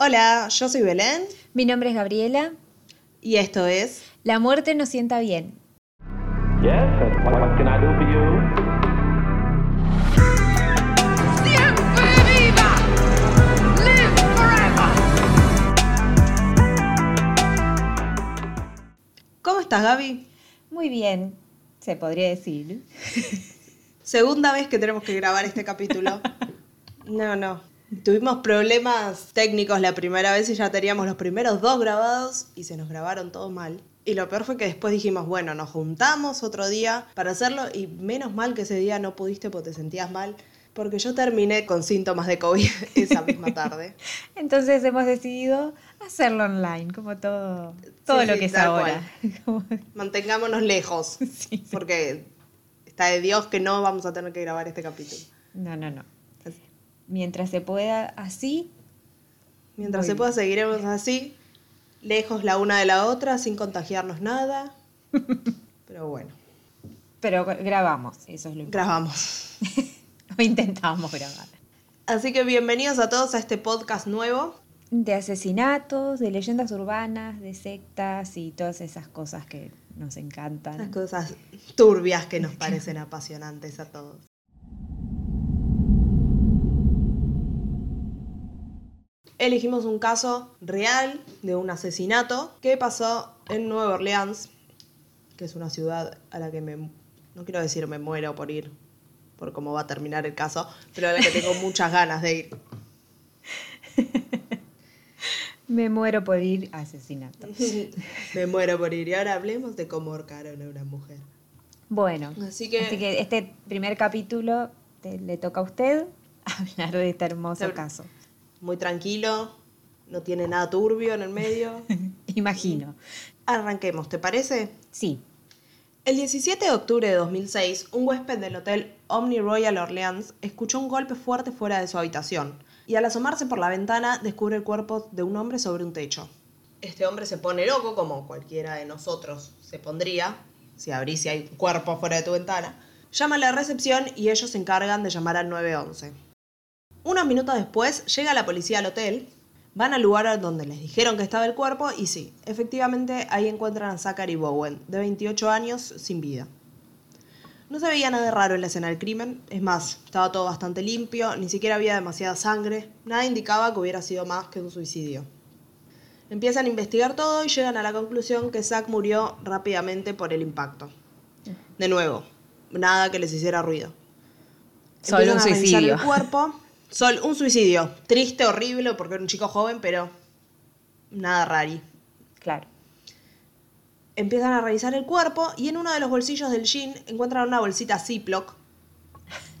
Hola, yo soy Belén Mi nombre es Gabriela. y esto es La muerte nos sienta bien. Yes, what, what can I do for you? Siempre viva! Live forever! ¿Cómo estás, Gaby? Muy bien, se podría decir. Segunda vez que tenemos que grabar este capítulo. No, no. Tuvimos problemas técnicos la primera vez y ya teníamos los primeros dos grabados y se nos grabaron todos mal. Y lo peor fue que después dijimos, bueno, nos juntamos otro día para hacerlo y menos mal que ese día no pudiste porque te sentías mal. Porque yo terminé con síntomas de COVID esa misma tarde. Entonces hemos decidido hacerlo online, como todo, todo Sí, lo sí, que es ahora. Mantengámonos lejos. Sí. Porque está de Dios que no vamos a tener que grabar este capítulo. No, no, no. Mientras se pueda así, Mientras se pueda, seguiremos así, lejos la una de la otra, sin contagiarnos nada. Pero bueno, pero grabamos, eso es lo importante. grabamos. O intentamos grabar. Así que bienvenidos a todos a este podcast nuevo. De asesinatos, de leyendas urbanas, de sectas y todas esas cosas que nos Las encantan. cosas turbias que nos parecen apasionantes a todos. Elegimos un caso real de un asesinato que pasó en Nueva Orleans, que es una ciudad a la que me, no quiero decir me muero por ir, por cómo va a terminar el caso, pero a la que tengo muchas ganas de ir. Me muero por ir a asesinatos. me muero por ir. Y ahora hablemos de cómo ahorcaron a una mujer. Bueno, Así que- este primer capítulo te- le toca a usted hablar de este hermoso caso. Muy tranquilo, no tiene nada turbio en el medio. Imagino. Arranquemos, ¿te parece? Sí. El 17 de octubre de 2006, un huésped del hotel Omni Royal Orleans escuchó un golpe fuerte fuera de su habitación y al asomarse por la ventana descubre el cuerpo de un hombre sobre un techo. Este hombre se pone loco, como cualquiera de nosotros se pondría, si abrís y hay un cuerpo fuera de tu ventana. Llama a la recepción y ellos se encargan de llamar al 911. Unos minutos después llega la policía al hotel, van al lugar donde les dijeron que estaba el cuerpo y sí, efectivamente ahí encuentran a Zachary Bowen, de 28 años, sin vida. No se veía nada raro en la escena del crimen, es más, estaba todo bastante limpio, ni siquiera había demasiada sangre, nada indicaba que hubiera sido más que un suicidio. Empiezan a investigar todo y llegan a la conclusión que Zach murió rápidamente por el impacto. De nuevo, nada que les hiciera ruido. Solo un Empiezan a revisar suicidio. el cuerpo. Sol, un suicidio. Triste, horrible, porque era un chico joven, pero nada rari. Claro. Empiezan a revisar el cuerpo y en uno de los bolsillos del jean encuentran una bolsita Ziploc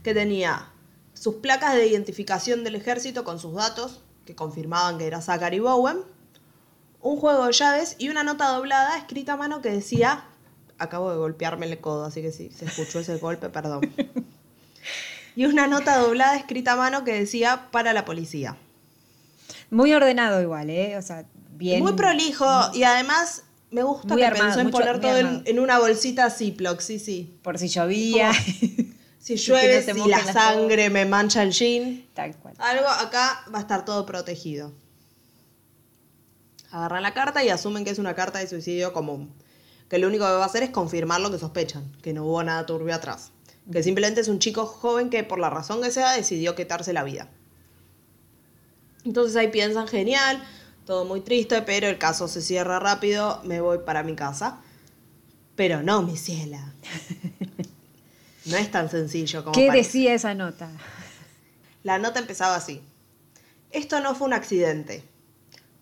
que tenía sus placas de identificación del ejército con sus datos, que confirmaban que era Zachary Bowen, un juego de llaves y una nota doblada escrita a mano que decía, acabo de golpearme el codo, así que si se escuchó ese golpe, perdón. Y una nota doblada escrita a mano que decía para la policía. Muy ordenado igual, ¿eh? O sea, bien. Muy prolijo y además me gusta Muy que armado, pensó en mucho- poner todo en, una bolsita Ziploc, sí, sí. Por si llovía. Si llueve, no si la sangre me mancha el jean. Tal cual. Algo acá va a estar todo protegido. Agarran la carta y asumen que es una carta de suicidio común. Que lo único que va a hacer es confirmar lo que sospechan, que no hubo nada turbio atrás. Que simplemente es un chico joven que por la razón que sea decidió quitarse la vida. Entonces ahí piensan, genial, todo muy triste, pero el caso se cierra rápido, me voy para mi casa. Pero no, mi ciela. No es tan sencillo como ¿Qué parece. decía esa nota? La nota empezaba así. Esto no fue un accidente.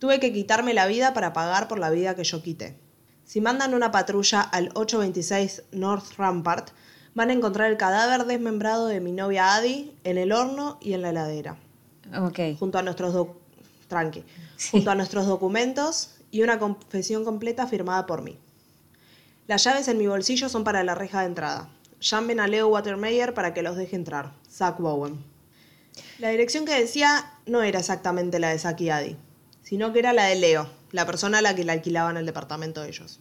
Tuve que quitarme la vida para pagar por la vida que yo quité. Si mandan una patrulla al 826 North Rampart, van a encontrar el cadáver desmembrado de mi novia Adi en el horno y en la heladera, Ok. junto a nuestros doc- tranqui, Sí. junto a nuestros documentos y una confesión completa firmada por mí. Las llaves en mi bolsillo son para la reja de entrada. Llamen a Leo Watermeyer para que los deje entrar. Zach Bowen. La dirección que decía no era exactamente la de Zach y Adi, sino que era la de Leo, la persona a la que le alquilaban el departamento de ellos.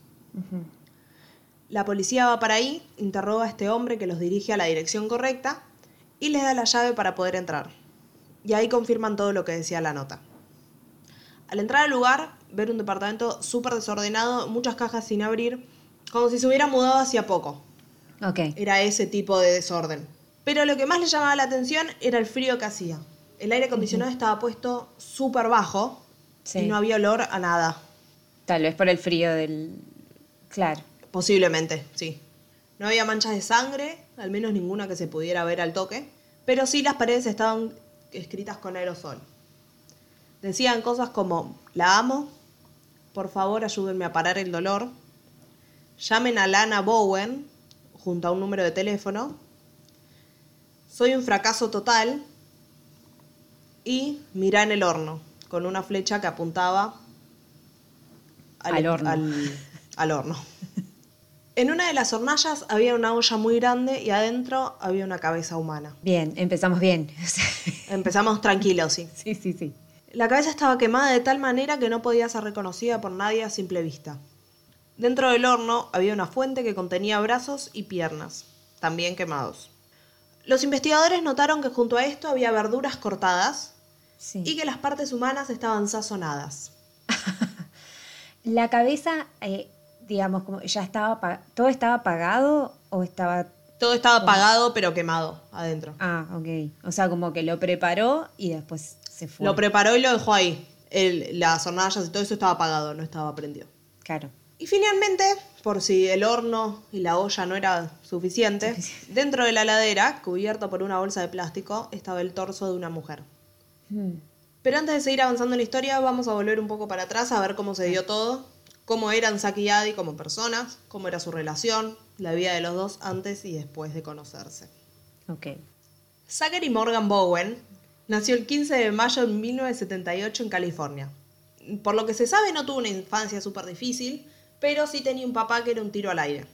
La policía va para ahí, interroga a este hombre que los dirige a la dirección correcta y les da la llave para poder entrar. Y ahí confirman todo lo que decía la nota. Al entrar al lugar, ver un departamento súper desordenado, muchas cajas sin abrir, como si se hubiera mudado hacía poco. Ok. Era ese tipo de desorden. Pero lo que más le llamaba la atención era el frío que hacía. El aire acondicionado estaba puesto súper bajo Sí. y no había olor a nada. Tal vez por el frío del. Claro. Posiblemente, sí. No había manchas de sangre, al menos ninguna que se pudiera ver al toque, pero sí las paredes estaban escritas con aerosol. Decían cosas como, la amo, por favor ayúdenme a parar el dolor, llamen a Lana Bowen junto a un número de teléfono, soy un fracaso total y mirá en el horno, con una flecha que apuntaba Al horno. al- al horno. En una de las hornallas había una olla muy grande y adentro había una cabeza humana. Bien, empezamos bien. Empezamos tranquilos, sí. sí, sí, sí. La cabeza estaba quemada de tal manera que no podía ser reconocida por nadie a simple vista. Dentro del horno había una fuente que contenía brazos y piernas, también quemados. Los investigadores notaron que junto a esto había verduras cortadas Sí. y que las partes humanas estaban sazonadas. La cabeza, eh, digamos, como ya estaba. ¿Todo estaba apagado o estaba.? Todo estaba apagado pero quemado adentro. Ah, ok. O sea, como que lo preparó y después se fue. Lo preparó y lo dejó ahí. El- las hornallas y todo eso estaba apagado, no estaba prendido. Claro. Y finalmente, por si el horno y la olla no era suficiente, dentro de la ladera, cubierto por una bolsa de plástico, estaba el torso de una mujer. Hmm. Pero antes de seguir avanzando en la historia, vamos a volver un poco para atrás a ver cómo se dio todo, cómo eran Saki y Adi como personas, cómo era su relación, la vida de los dos antes y después de conocerse. Ok. Zachary Morgan Bowen nació el 15 de mayo de 1978 en California. Por lo que se sabe, no tuvo una infancia súper difícil, pero sí tenía un papá que era un tiro al aire.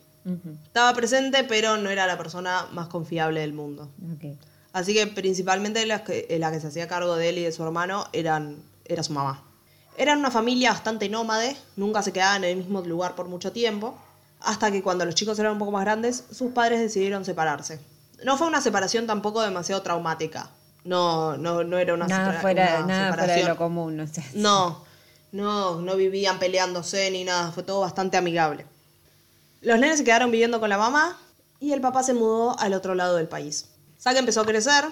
Estaba presente, pero no era la persona más confiable del mundo. Ok. Así que principalmente la que, la que se hacía cargo de él y de su hermano eran, era su mamá. Eran una familia bastante nómade, nunca se quedaban en el mismo lugar por mucho tiempo, hasta que cuando los chicos eran un poco más grandes, sus padres decidieron separarse. No fue una separación tampoco demasiado traumática. No, no, no era una, Nada, fuera, una nada fuera de separación. lo común. No, no, no vivían peleándose ni nada, fue todo bastante amigable. Los nenes se quedaron viviendo con la mamá y el papá se mudó al otro lado del país. Zack empezó a crecer,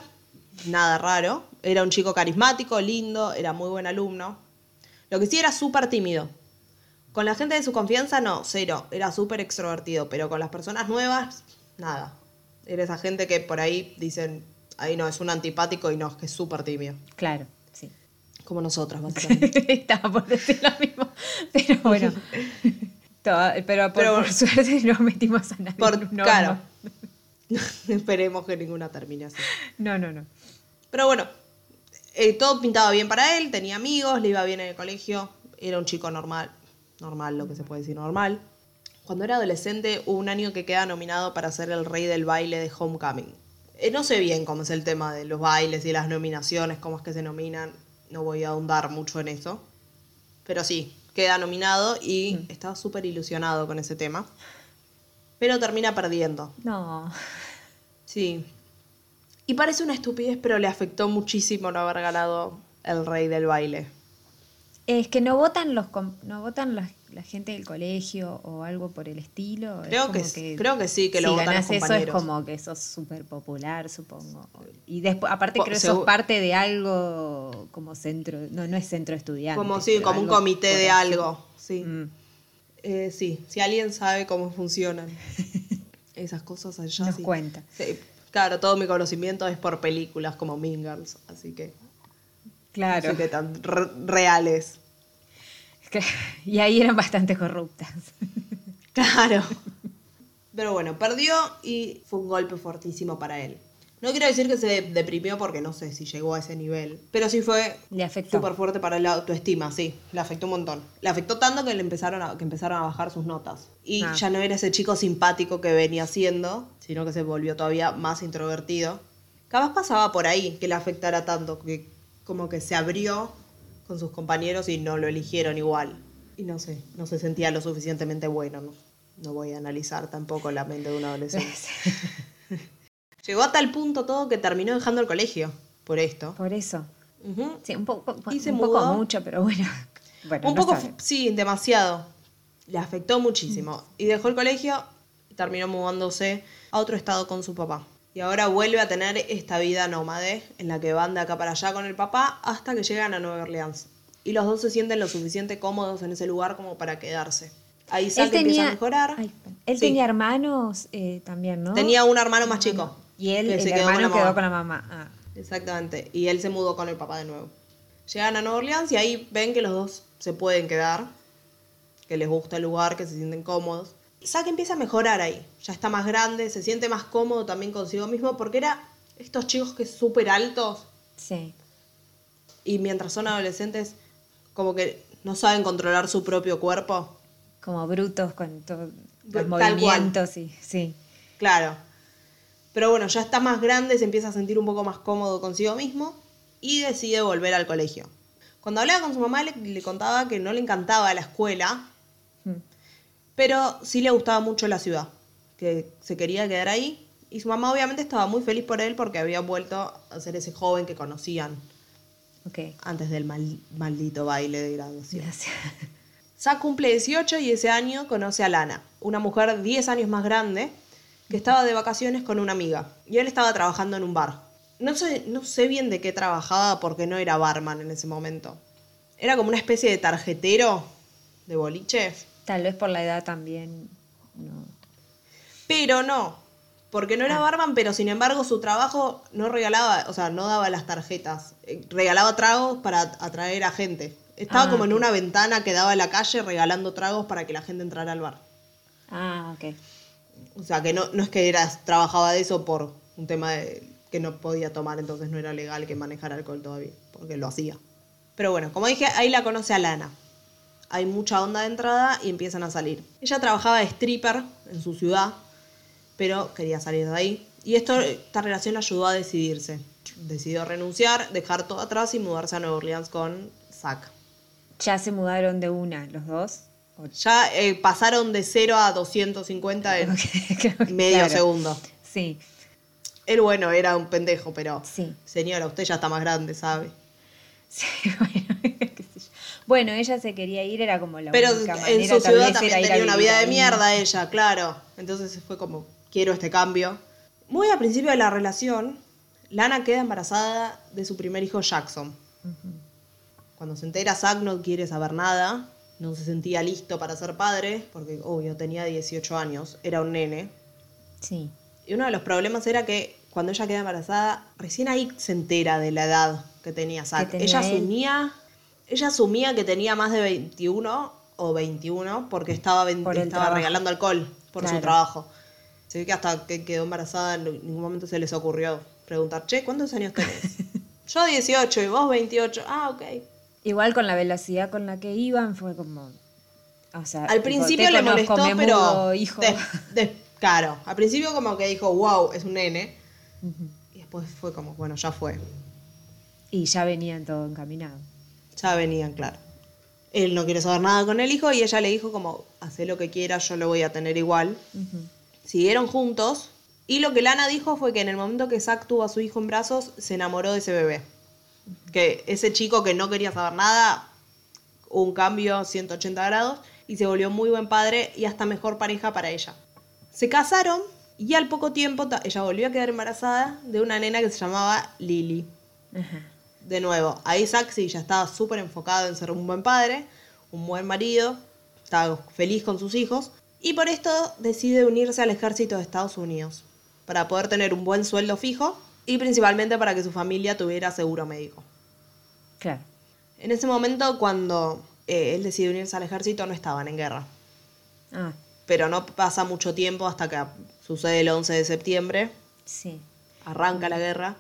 nada raro, era un chico carismático, lindo, era muy buen alumno. Lo que sí era súper tímido. Con la gente de su confianza, no, cero, era súper extrovertido, pero con las personas nuevas, nada. Era esa gente que por ahí dicen, ahí no, es un antipático y no, es que es súper tímido. Claro, sí. Como nosotras, básicamente. Estaba por decir lo mismo. Pero bueno. Todo- pero por, Pero- por suerte no metimos a nadie. Por, horno. claro. Esperemos que ninguna termine así. No, no, no. Pero bueno, eh, todo pintaba bien para él, tenía amigos, le iba bien en el colegio, era un chico normal, normal, lo que se puede decir normal. Cuando era adolescente hubo un año que queda nominado para ser el rey del baile de Homecoming. Eh, no sé bien cómo es el tema de los bailes y las nominaciones, cómo es que se nominan, no voy a ahondar mucho en eso. Pero sí, queda nominado y estaba súper ilusionado con ese tema. Pero termina perdiendo. No. Sí. Y parece una estupidez, pero le afectó muchísimo no haber ganado el rey del baile. Es que no votan los no votan la, la gente del colegio o algo por el estilo. Es Creo que- creo que sí, que lo votan los ganás eso es compañeros. como que sos súper popular, supongo. Y después, aparte Po- creo que sos parte de algo como centro, no, no es centro de estudiantes. Como sí, como un comité de algo. Sí. Mm. Eh, sí, si alguien sabe cómo funcionan esas cosas allá. Nos sí. cuenta. Sí, Claro, todo mi conocimiento es por películas como Mean Girls, así que Claro. sé qué tan re- reales. Que- Y ahí eran bastante corruptas. Claro. Pero bueno, perdió y fue un golpe fortísimo para él. No quiero decir que se deprimió porque no sé si llegó a ese nivel, pero sí fue Le afectó. súper fuerte para la autoestima, sí, le afectó un montón. Le afectó tanto que le empezaron a, que empezaron a bajar sus notas. Y Ah. ya no era ese chico simpático que venía siendo, sino que se volvió todavía más introvertido. Capaz pasaba por ahí que le afectara tanto, que como que se abrió con sus compañeros y no lo eligieron igual. Y no sé, no se sentía lo suficientemente bueno, no, no voy a analizar tampoco la mente de un adolescente. Llegó a tal punto todo que terminó dejando el colegio por esto. Por eso. Ujú. Sí, un poco, Y se un poco mudó. mucho, pero bueno. Bueno, un no poco, sabe. sí, demasiado. Le afectó muchísimo. Y dejó el colegio y terminó mudándose a otro estado con su papá. Y ahora vuelve a tener esta vida nómade en la que van de acá para allá con el papá hasta que llegan a Nueva Orleans. Y los dos se sienten lo suficiente cómodos en ese lugar como para quedarse. Ahí Zack empieza a mejorar. ay, él Sí. tenía hermanos eh, también, ¿no? Tenía un hermano más chico. Y él, el se quedó con hermano la quedó mamá. con la mamá. Ah, Exactamente. Y él se mudó con el papá de nuevo. Llegan a Nueva Orleans y ahí ven que los dos se pueden quedar, que les gusta el lugar, que se sienten cómodos. Y Zack empieza a mejorar ahí. Ya está más grande, se siente más cómodo también consigo mismo, porque era estos chicos que son súper altos sí. y mientras son adolescentes, como que no saben controlar su propio cuerpo. Como brutos con todos los Tal movimientos y sí. Claro. Pero bueno, ya está más grande, se empieza a sentir un poco más cómodo consigo mismo y decide volver al colegio. Cuando hablaba con su mamá le, le contaba que no le encantaba la escuela, Mm. pero sí le gustaba mucho la ciudad, que se quería quedar ahí. Y su mamá obviamente estaba muy feliz por él porque había vuelto a ser ese joven que conocían antes del mal- maldito baile de graduación. Gracias. Zack cumple 18 y ese año conoce a Lana, una mujer 10 años más grande que estaba de vacaciones con una amiga. Y él estaba trabajando en un bar. No sé, no sé bien de qué trabajaba porque no era barman en ese momento. Era como una especie de tarjetero de boliche. Tal vez por la edad también. No. Pero no, porque no era barman, pero sin embargo su trabajo no regalaba, o sea, no daba las tarjetas. Eh, Regalaba tragos para atraer a gente. Estaba Ah, como en una ventana que daba a la calle regalando tragos para que la gente entrara al bar. Ah, ok. O sea, que no, no es que era, trabajaba de eso por un tema de que no podía tomar, entonces no era legal que manejara alcohol todavía, porque lo hacía. Pero bueno, como dije, ahí la conoce a Lana. Hay mucha onda de entrada y empiezan a salir. Ella trabajaba de stripper en su ciudad, pero quería salir de ahí. Y esto, esta relación la ayudó a decidirse. Decidió renunciar, dejar todo atrás y mudarse a Nueva Orleans con Zack. ¿Ya se mudaron de una los dos? Ya eh, pasaron de 0 a 250 en medio claro. segundo. Sí, Él, bueno, era un pendejo, pero. Sí. Señora, usted ya está más grande, ¿sabe? sí, bueno, qué sé yo. Bueno, ella se quería ir, era como la Pero única en manera, su tal ciudad también tenía una vida de mierda ella, claro. Entonces fue como, quiero este cambio. Muy al principio de la relación, Lana queda embarazada de su primer hijo Jackson. Cuando se entera, Zack no quiere saber nada, no se sentía listo para ser padre, porque obvio tenía 18 años, era un nene. Sí, Y uno de los problemas era que cuando ella queda embarazada, recién ahí se entera de la edad que tenía Zack. ella él. asumía, ella asumía que tenía más de 21 o 21 porque estaba, Por estaba regalando alcohol por su trabajo. Se ve que hasta que quedó embarazada en ningún momento se les ocurrió preguntar, che, ¿cuántos años tenés? Yo 18 y vos 28. Ah, ok. Igual con la velocidad con la que iban fue como... O sea, Al principio le molestó, pero... hijo. des- claro, al principio como que dijo, wow, es un nene. Y después fue como, bueno, ya fue. Y ya venían todo encaminado. Ya venían, claro. Él no quiere saber nada con el hijo y ella le dijo como, haz lo que quieras, yo lo voy a tener igual. Siguieron juntos y lo que Lana dijo fue que en el momento que Zack tuvo a su hijo en brazos, se enamoró de ese bebé. Que ese chico que no quería saber nada, un cambio 180 grados y se volvió muy buen padre y hasta mejor pareja para ella. Se casaron y al poco tiempo ella volvió a quedar embarazada de una nena que se llamaba Lily. Ajá. De nuevo, ahí sí ya estaba súper enfocado en ser un buen padre, un buen marido, estaba feliz con sus hijos, y por esto decide unirse al ejército de Estados Unidos, para poder tener un buen sueldo fijo y principalmente para que su familia tuviera seguro médico. Claro. En ese momento, cuando eh, él decide unirse al ejército, no estaban en guerra, Ah, pero no pasa mucho tiempo hasta que sucede el 11 de septiembre, sí. arranca la guerra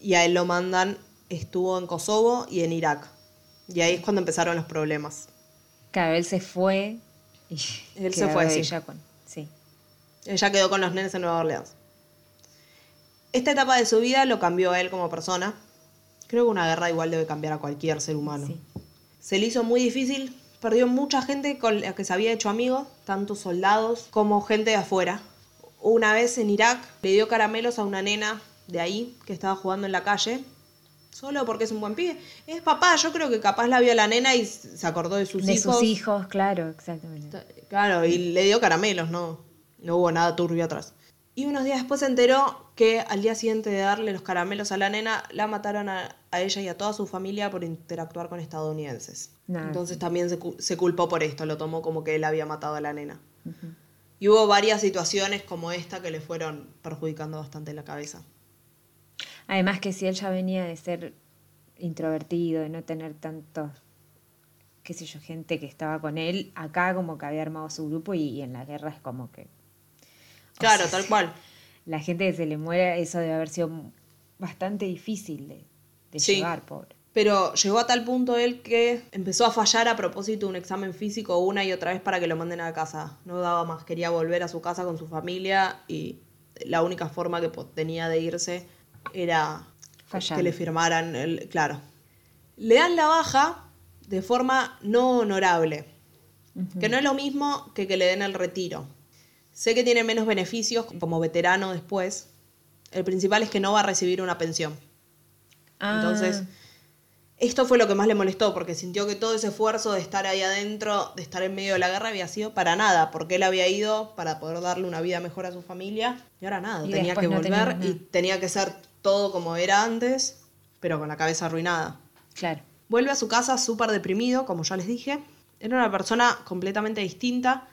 y a él lo mandan, estuvo en Kosovo y en Irak. Y ahí es cuando empezaron los problemas. Claro, él se fue y Él se fue, sí. ella con... Sí. Ella quedó con los nenes en Nueva Orleans. Esta etapa de su vida lo cambió a él como persona. Creo que una guerra igual debe cambiar a cualquier ser humano. Sí. Se le hizo muy difícil, perdió mucha gente con la que se había hecho amigo, tanto soldados como gente de afuera. Una vez en Irak le dio caramelos a una nena de ahí que estaba jugando en la calle. Solo porque es un buen pibe. Es papá, yo creo que capaz la vio la nena y se acordó de sus de hijos. sus hijos, claro, exactamente. Claro, y le dio caramelos, no, no hubo nada turbio atrás. Y unos días después se enteró que al día siguiente de darle los caramelos a la nena, la mataron a, a ella y a toda su familia por interactuar con estadounidenses. Entonces también se culpó por esto, lo tomó como que él había matado a la nena. Y hubo varias situaciones como esta que le fueron perjudicando bastante la cabeza. Además que si él ya venía de ser introvertido, de no tener tantos, qué sé yo, gente que estaba con él, acá como que había armado su grupo y, y en la guerra es como que Claro, sea, tal cual. la gente que se le muere, eso debe haber sido bastante difícil de, de Sí. llevar, pobre. Pero llegó a tal punto él que empezó a fallar a propósito un examen físico una y otra vez para que lo manden a casa. No daba más, quería volver a su casa con su familia y la única forma que tenía de irse era que le firmaran el... Claro. Le dan la baja de forma no honorable, que no es lo mismo que que le den el retiro. Sé que tiene menos beneficios como veterano después. El principal es que no va a recibir una pensión. Ah, Entonces, esto fue lo que más le molestó, porque sintió que todo ese esfuerzo de estar ahí adentro, de estar en medio de la guerra, había sido para nada, porque él había ido para poder darle una vida mejor a su familia, y ahora nada, Y tenía que no volver y tenía que ser todo como era antes, pero con la cabeza arruinada. claro. Vuelve a su casa súper deprimido, como ya les dije. Era una persona completamente distinta.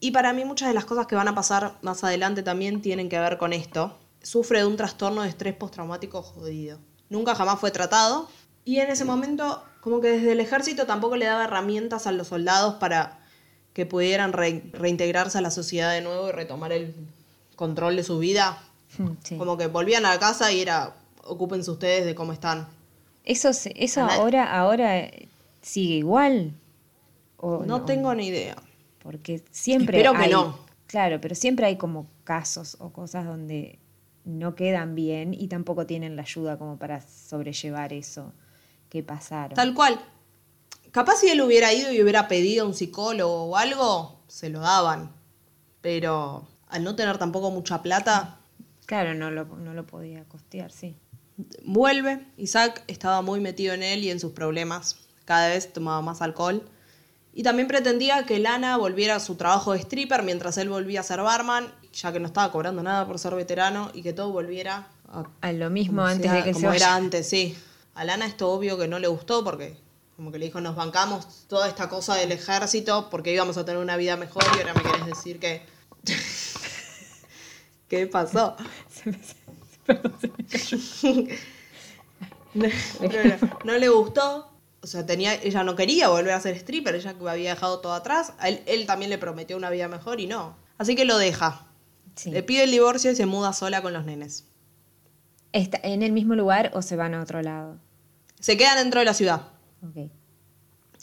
Y para mí muchas de las cosas que van a pasar más adelante también tienen que ver con esto. Sufre de un trastorno de estrés postraumático jodido. Nunca jamás fue tratado. Y en ese momento, como que desde el ejército tampoco le daba herramientas a los soldados para que pudieran re- reintegrarse a la sociedad de nuevo y retomar el control de su vida. Mm, sí. Como que volvían a la casa y era, ocúpense ustedes de cómo están. Eso, eso ahora, ahora eh, sigue igual. ¿O no tengo ni idea. Porque siempre Espero que hay, no. Claro, pero siempre hay como casos o cosas donde no quedan bien y tampoco tienen la ayuda como para sobrellevar eso que pasaron. Tal cual. Capaz si él hubiera ido y hubiera pedido a un psicólogo o algo, se lo daban. Pero al no tener tampoco mucha plata, Claro, no lo, no lo podía costear, sí. vuelve. Isaac estaba muy metido en él y en sus problemas. Cada vez tomaba más alcohol. Y también pretendía que Lana volviera a su trabajo de stripper mientras él volvía a ser barman, ya que no estaba cobrando nada por ser veterano y que todo volviera a A lo mismo antes sea- de que se como vaya. era antes, sí. A Lana esto obvio que no le gustó porque como que le dijo, nos bancamos toda esta cosa del ejército porque íbamos a tener una vida mejor y ahora me querés decir que... ¿Qué pasó? no, no, no le gustó. O sea, tenía, ella no quería volver a ser stripper, ella que había dejado todo atrás. Él, él también le prometió una vida mejor y no. Así que lo deja. Sí. Le pide el divorcio y se muda sola con los nenes. ¿Está en el mismo lugar o se van a otro lado? Se quedan dentro de la ciudad. Ok.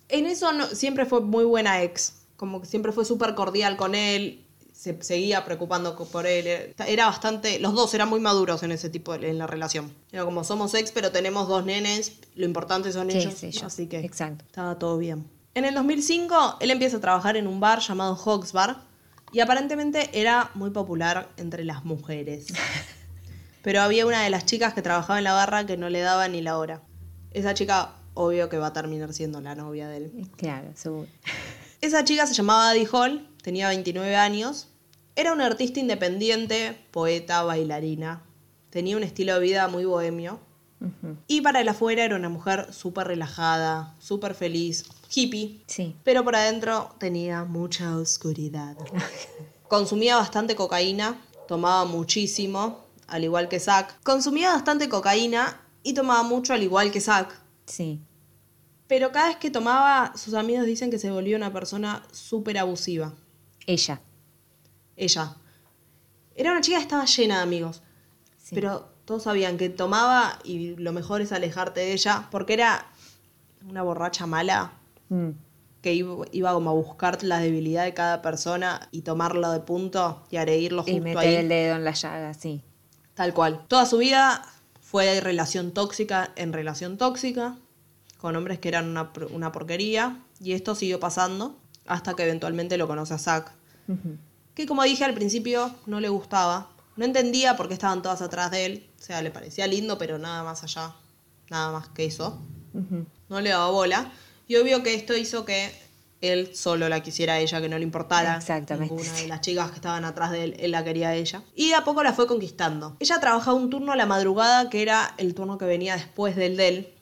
En eso no- siempre fue muy buena ex. Como que siempre fue súper cordial con él. Se seguía preocupando por él. Era- Era bastante. Los dos eran muy maduros en ese tipo de, en la relación. Era como somos ex, pero tenemos dos nenes. Lo importante son Sí, ellos. sí, yo- Así que exacto. estaba todo bien. En el 2005, él empieza a trabajar en un bar llamado Hawks Bar. Y aparentemente era muy popular entre las mujeres. Pero había una de las chicas que trabajaba en la barra que no le daba ni la hora. Esa chica, obvio que va a terminar siendo la novia de él. Claro, seguro. Esa chica se llamaba Addie Hall, tenía 29 años. Era una artista independiente, poeta, bailarina. Tenía un estilo de vida muy bohemio. Y para el afuera era una mujer súper relajada, súper feliz, hippie. Sí. Pero por adentro tenía mucha oscuridad. Consumía bastante cocaína, tomaba muchísimo, al igual que Zack. Consumía bastante cocaína y tomaba mucho, al igual que Zack. Sí. Pero cada vez que tomaba, sus amigos dicen que se volvió una persona súper abusiva. Ella. Ella. Era una chica que estaba llena de amigos. Sí. Pero todos sabían que tomaba y lo mejor es alejarte de ella, porque era una borracha mala Mm. que iba, iba como a buscar la debilidad de cada persona y tomarlo de punto y agredirlo Y justo meter ahí. el dedo en la llaga, sí. Tal cual. Toda su vida fue de relación tóxica en relación tóxica, con hombres que eran una, una porquería, y esto siguió pasando hasta que eventualmente lo conoce a Zack. Que como dije al principio no le gustaba, no entendía por qué estaban todas atrás de él, o sea, le parecía lindo, pero nada más allá. nada más que eso. No le daba bola. Y obvio que esto hizo que él solo la quisiera a ella, que no le importara. Exactamente. Ninguna de las chicas que estaban atrás de él, él la quería a ella. Y de a poco la fue conquistando. Ella trabajaba un turno a la madrugada, que era el turno que venía después del de él.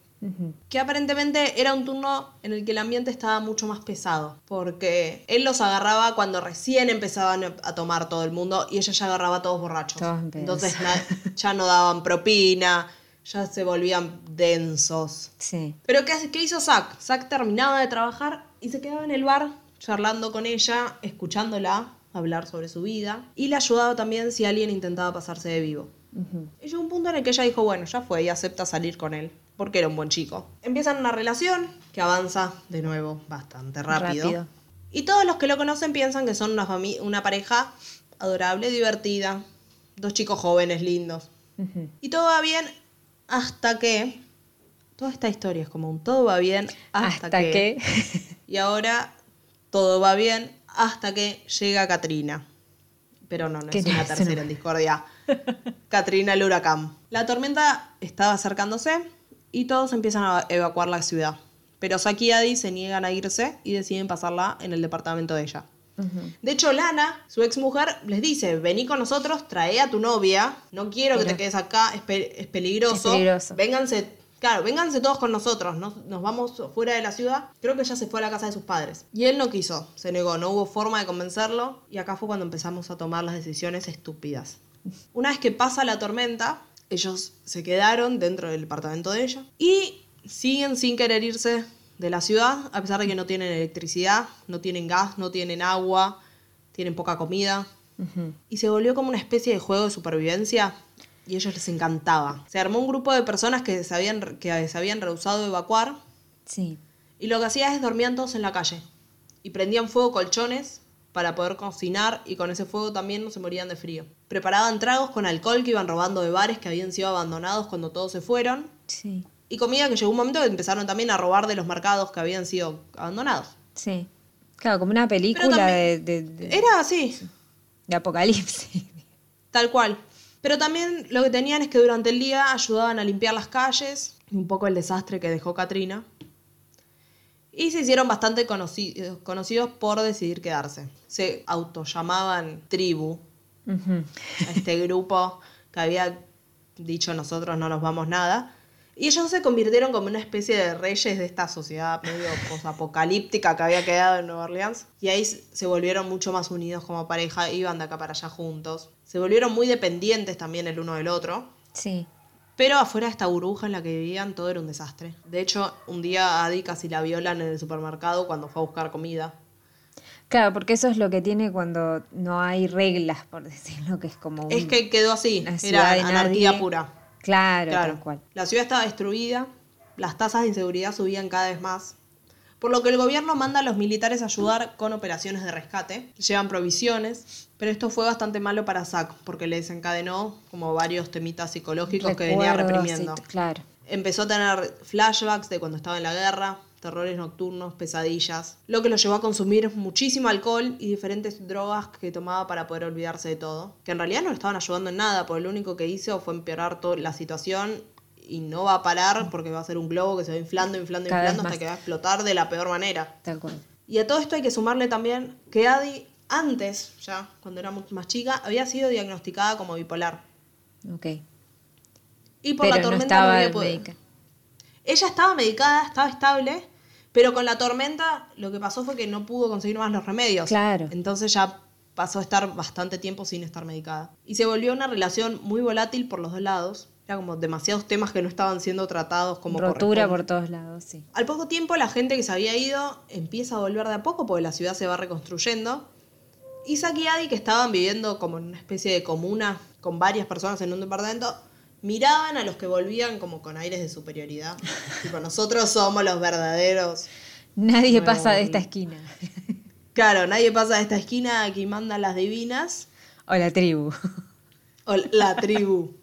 Que aparentemente era un turno en el que el ambiente estaba mucho más pesado. Porque él los agarraba cuando recién empezaban a tomar todo el mundo y ella ya agarraba a todos borrachos. Todos. Entonces ya no daban propina, ya se volvían densos. Sí. Pero ¿qué, qué hizo Zack? Zack terminaba de trabajar y se quedaba en el bar charlando con ella, escuchándola hablar sobre su vida y le ayudaba también si alguien intentaba pasarse de vivo. Ujú. Y llegó un punto en el que ella dijo, bueno, ya fue y acepta salir con él, porque era un buen chico. Empiezan una relación que avanza de nuevo bastante rápido. Rápido. Y todos los que lo conocen piensan que son una, pareja adorable, divertida, dos chicos jóvenes, lindos. Y todo va bien hasta que... Toda esta historia es como un todo va bien hasta, Hasta que... que. Y ahora todo va bien hasta que llega Katrina. Pero no, no es una tercera en discordia. Katrina el huracán. La tormenta estaba acercándose y todos empiezan a evacuar la ciudad. Pero Saki y Adi se niegan a irse y deciden pasarla en el departamento de ella. De hecho, Lana, su ex mujer, les dice, vení con nosotros, trae a tu novia, no quiero que te quedes acá, es, pe- es peligroso. Es peligroso. Vénganse, claro, vénganse todos con nosotros, nos, nos vamos fuera de la ciudad. Creo que ella se fue a la casa de sus padres. Y él no quiso, se negó, no hubo forma de convencerlo y acá fue cuando empezamos a tomar las decisiones estúpidas. Una vez que pasa la tormenta, ellos se quedaron dentro del departamento de ella y siguen sin querer irse de la ciudad, a pesar de que no tienen electricidad, no tienen gas, no tienen agua, tienen poca comida. Ujú. Y se volvió como una especie de juego de supervivencia y a ellos les encantaba. Se armó un grupo de personas que se habían, que se habían rehusado a evacuar Sí. y lo que hacían es dormían todos en la calle y prendían fuego colchones para poder cocinar y con ese fuego también no se morían de frío. Preparaban tragos con alcohol que iban robando de bares que habían sido abandonados cuando todos se fueron Sí. y comida que llegó un momento que empezaron también a robar de los mercados que habían sido abandonados. Sí. Claro, como una película de, también- de, de- Era así, de apocalipsis. Tal cual. Pero también lo que tenían es que durante el día ayudaban a limpiar las calles, un poco el desastre que dejó Katrina. Y se hicieron bastante conoci- conocidos por decidir quedarse. Se autollamaban tribu, A este grupo que había dicho nosotros no nos vamos nada. Y ellos se convirtieron como una especie de reyes de esta sociedad medio posapocalíptica que había quedado en Nueva Orleans. Y ahí se volvieron mucho más unidos como pareja, iban de acá para allá juntos. Se volvieron muy dependientes también el uno del otro. Sí. Pero afuera de esta burbuja en la que vivían todo era un desastre. De hecho, un día a Adi casi la violan en el supermercado cuando fue a buscar comida. Claro, porque eso es lo que tiene cuando no hay reglas, por decirlo, que es como un- Es que quedó así, era anarquía nadie. pura. Claro, Claro. tal cual. La ciudad estaba destruida, las tasas de inseguridad subían cada vez más, por lo que el gobierno manda a los militares a ayudar con operaciones de rescate. Llevan provisiones, pero esto fue bastante malo para Zack, porque le desencadenó como varios temitas psicológicos que venía reprimiendo. t- claro. Empezó a tener flashbacks de cuando estaba en la guerra, terrores nocturnos, pesadillas, lo que lo llevó a consumir muchísimo alcohol y diferentes drogas que tomaba para poder olvidarse de todo, que en realidad no le estaban ayudando en nada, porque lo único que hizo fue empeorar toda la situación y no va a parar porque va a ser un globo que se va inflando, inflando, Cada inflando hasta que va a explotar de la peor manera. Tal cual. Y a todo esto hay que sumarle también que Adi antes, ya cuando era más chica, había sido diagnosticada como bipolar. Ok. Y por Pero la no tormenta estaba había podido-. Ella estaba medicada, estaba estable, pero con la tormenta lo que pasó fue que no pudo conseguir más los remedios. Claro. Entonces ya pasó a estar bastante tiempo sin estar medicada. Y se volvió una relación muy volátil por los dos lados. Era como demasiados temas que no estaban siendo tratados como Rotura por todos lados, sí. Al poco tiempo la gente que se había ido empieza a volver de a poco porque la ciudad se va reconstruyendo. Y Saki y Adi, que estaban viviendo como en una especie de comuna con varias personas en un departamento, miraban a los que volvían como con aires de superioridad. tipo, nosotros somos los verdaderos. Nadie pasa de esta esquina. Claro, nadie pasa de esta esquina, aquí mandan las divinas o la tribu. o la tribu.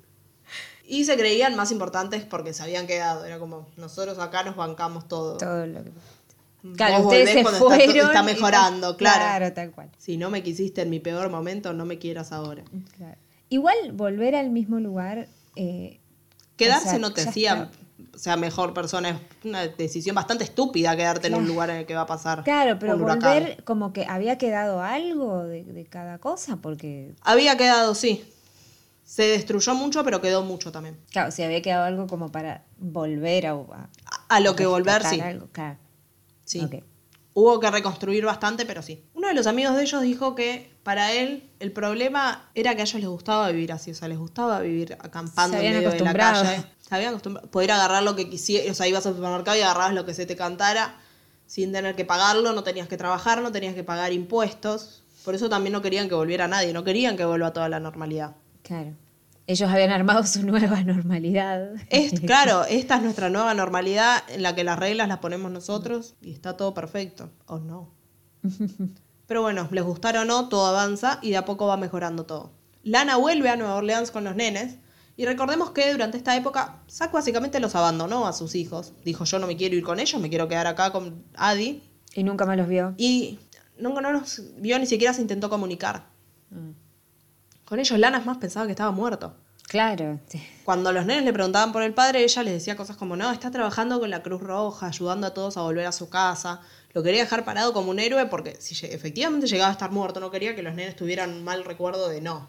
Y se creían más importantes porque se habían quedado. Era como, nosotros acá nos bancamos todo. Todo lo que. Vos Claro, volvés ustedes se cuando está está y mejorando, claro. Claro, tal cual. Si no me quisiste en mi peor momento, no me quieras ahora. Claro. Igual volver al mismo lugar eh, Quedarse no te hacía, o sea, mejor persona. Es una decisión bastante estúpida quedarte en un lugar en el que va a pasar. Claro, pero un huracán. volver como que había quedado algo de, de cada cosa, porque, Había quedado, sí. Se destruyó mucho, pero quedó mucho también. claro, si había quedado algo como para volver a, a, A, a lo que volver, sí. algo, claro. Sí. Hubo que reconstruir bastante, pero sí. Uno de los amigos de ellos dijo que para él el problema era que a ellos les gustaba vivir así, o sea, les gustaba vivir acampando en habían medio de la calle. Se habían acostumbrado. Poder agarrar lo que quisieras, o sea, ibas al supermercado y agarrabas lo que se te cantara sin tener que pagarlo, no tenías que trabajar, no tenías que pagar impuestos. Por eso también no querían que volviera nadie, no querían que vuelva toda la normalidad. Claro. Ellos habían armado su nueva normalidad. Es, claro, esta es nuestra nueva normalidad en la que las reglas las ponemos nosotros y está todo perfecto. O no. Pero bueno, les gustara o no, todo avanza y de a poco va mejorando todo. Lana vuelve a Nueva Orleans con los nenes y recordemos que durante esta época Zack básicamente los abandonó a sus hijos. Dijo yo no me quiero ir con ellos, me quiero quedar acá con Adi. Y nunca más los vio. Y no, no nos vio ni siquiera se intentó comunicar. Mm. Con ellos Lana es más pensaba que estaba muerto. Claro. sí. Cuando los nenes le preguntaban por el padre, ella les decía cosas como, no, está trabajando con la Cruz Roja, ayudando a todos a volver a su casa. Lo quería dejar parado como un héroe porque si efectivamente llegaba a estar muerto, no quería que los nenes tuvieran un mal recuerdo de no.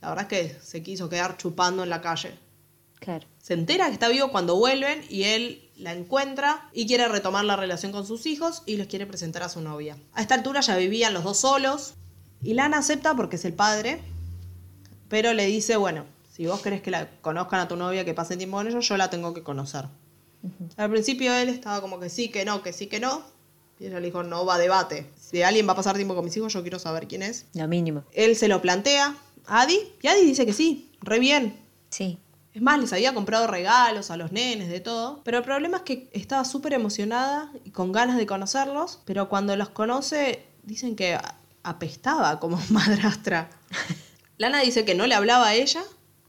La verdad es que se quiso quedar chupando en la calle. Claro. Se entera que está vivo cuando vuelven y él la encuentra y quiere retomar la relación con sus hijos y les quiere presentar a su novia. A esta altura ya vivían los dos solos y Lana acepta porque es el padre, pero le dice, bueno, si vos querés que la conozcan a tu novia, que pasen tiempo con ellos, yo la tengo que conocer. Al principio él estaba como que sí, que no, que sí, que no. Y ella le dijo, no va a debate. Si alguien va a pasar tiempo con mis hijos, yo quiero saber quién es. Lo mínimo. Él se lo plantea a Adi y Adi dice que sí, re bien. Sí. Es más, les había comprado regalos a los nenes, de todo. Pero el problema es que estaba súper emocionada y con ganas de conocerlos. Pero cuando los conoce, dicen que apestaba como madrastra. Lana dice que no le hablaba a ella,